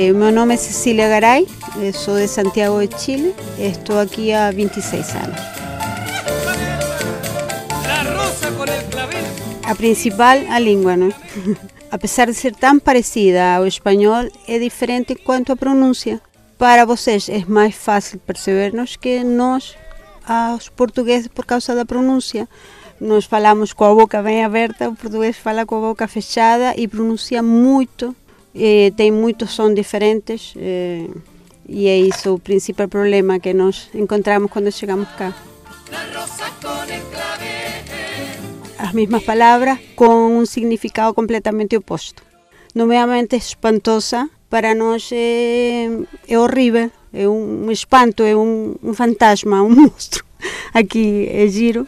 Eh, meu nome é Cecília Garay, sou de Santiago de Chile, estou aqui há 26 anos. A principal, a língua, não é? Apesar de ser tão parecida ao espanhol, é diferente quanto à pronúncia. Para vocês é mais fácil percebernos que nós, aos portugueses, por causa da pronúncia. Nós falamos com a boca bem aberta, o português fala com a boca fechada e pronuncia muito, eh, tem muitos sons diferentes. Eh, e é isso o principal problema que nós encontramos quando chegamos cá. As mesmas palavras com um significado completamente oposto. Nomeadamente espantosa, para nós é, é horrível, é um, espanto, é um, um fantasma, um monstro. Aqui é giro.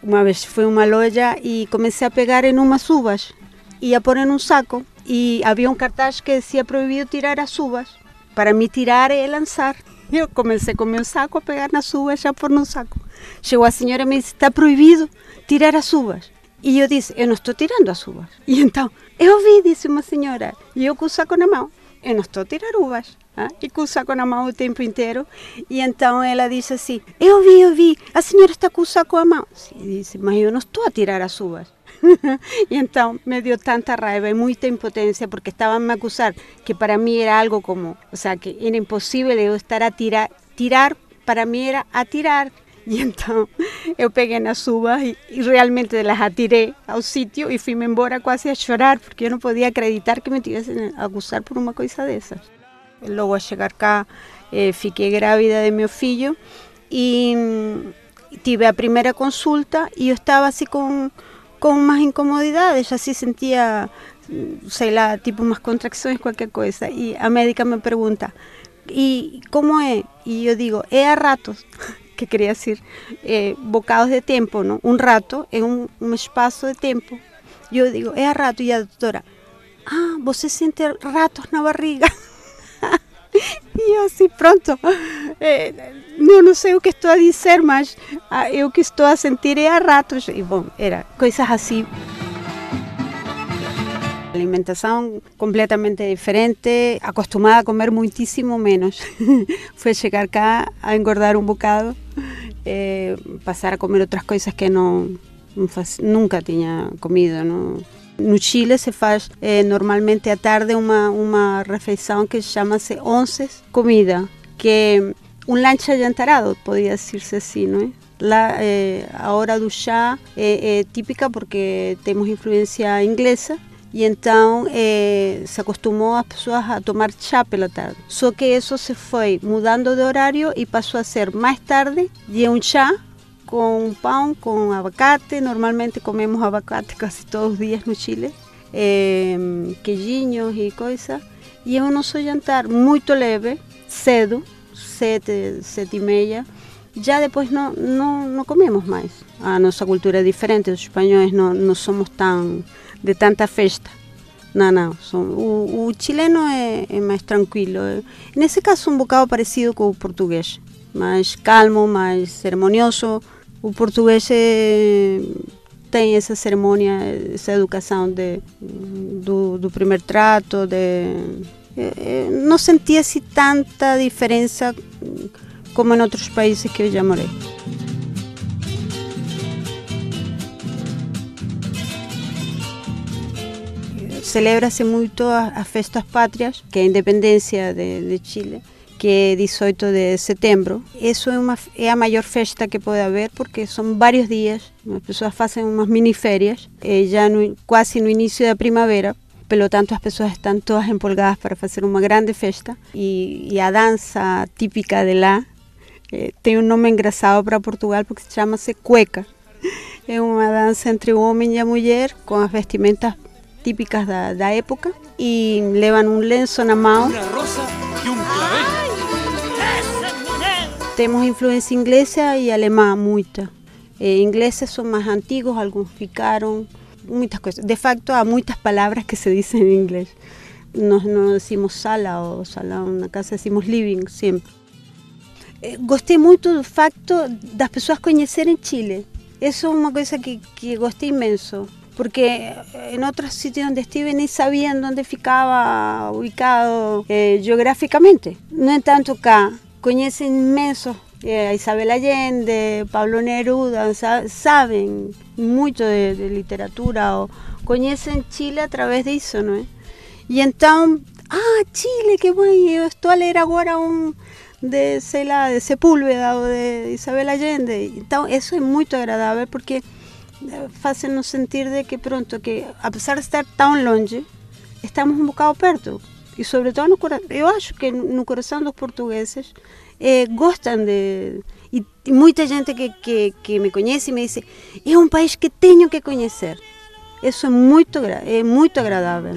Uma vez fui a uma loja e comecei a pegar em umas uvas e a pôr em um saco e havia um cartaz que dizia proibido tirar as uvas. Para mim tirar é lançar. Eu comecei com o meu saco a pegar nas uvas já pôr no saco. Chegou a senhora e me disse, está proibido tirar as uvas. E eu disse, eu não estou tirando as uvas. E então, eu vi, disse uma senhora, e eu com o saco na mão. Eu não estou a tirar uvas. Ah, e com o saco na mão o tempo inteiro. E então ela disse assim, eu vi, eu vi, a senhora está com o saco na mão. E disse, mas eu não estou a tirar as uvas. e então me dio tanta raiva e muita impotência porque estaban me acusar que para mí era algo como, o sea, que era imposible eu estar a tirar, tirar para mí era atirar. E então eu peguei nas uvas e, e, realmente las atirei ao sítio e fui-me embora quase a chorar porque eu não podia acreditar que me tivessem a acusar por uma coisa dessas. Logo a chegar cá eh, fiquei grávida de meu filho e tive a primeira consulta e eu estava assim com, com más incomodidades, así sentía, sei lá, tipo umas contracções, qualquer coisa. E a médica me pergunta, e como é? E eu digo, é a ratos. que queria dizer eh, bocados de tempo, não? Um rato é um, um espaço de tempo. E eu digo, é a rato. E a doutora, ah, você sente ratos na barriga. e eu assim, pronto, eh, não, não sei o que estou a dizer, mas ah, eu que estou a sentir é a ratos. E bom, era coisas assim. Alimentação completamente diferente, acostumada a comer muitíssimo menos. Foi chegar cá a engordar um bocado, eh, passar a comer outras coisas que não, nunca tinha comido. Não. No Chile se faz eh, normalmente à tarde uma, uma refeição que chama-se onces comida, que lanche adiantarado, podia dizer-se assim, não é? Lá, eh, a hora do chá é, é típica porque temos influência inglesa e então eh, se acostumou as pessoas a tomar chá pela tarde. Só que isso se foi mudando de horário e passou a ser mais tarde e um chá com pão, com abacate. Normalmente comemos abacate quase todos os dias no Chile, eh, queijinhos e coisas. E é um nosso jantar muito leve, cedo, sete, sete e meia. Já depois não, não, não comemos mais. A nossa cultura é diferente, os espanhóis não, não somos tão de tanta festa. Não, não. Som, o, o, chileno é, é, mais tranquilo. Nesse caso, um bocado parecido com o português. Mais calmo, mais cerimônioso. O português é, tem essa cerimônia, essa educação de, do, do primeiro trato. De, é, não sentia-se tanta diferença como em outros países que eu já morei. celebra-se muito as festas pátrias, que é a de, de Chile, que é 18 de setembro. Isso é, uma, é a maior festa que pode haver, porque são vários dias, as pessoas fazem umas miniférias, eh, já no, no início da primavera, pelo tanto as pessoas estão todas empolgadas para fazer uma grande festa e, e a dança típica de lá eh, tem um nome engraçado para Portugal porque chama-se cueca. É uma dança entre o homem e a mulher com as vestimentas típicas da, da época e levam um lenço na mão. Temos influência inglesa e alemã muita. Eh, ingleses são mais antigos, alguns ficaram, muitas coisas. De facto, há muitas palavras que se dizem em inglês. Nós não decimos sala ou salão na casa, decimos living sempre. Eh, gostei muito do facto das pessoas conhecerem Chile. Isso é uma coisa que, que gostei imenso porque en otros sitios donde estuve ni sabían dónde ficaba ubicado eh, geográficamente. No en tanto acá, conocen inmensos eh, Isabel Allende, Pablo Neruda, saben mucho de, literatura o conocen Chile a través de eso, ¿no? Y entonces, ah, Chile, qué bueno, estoy a leer ahora un de, de Sepúlveda o de Isabel Allende. Entonces, eso es muy agradable porque faz-nos sentir de que pronto que apesar de estar tão longe estamos um bocado perto e sobretudo no eu acho que no coração dos portugueses eh, gostam de e, muita gente que, que, que me conhece me diz é um país que tenho que conhecer isso é muito é muito agradável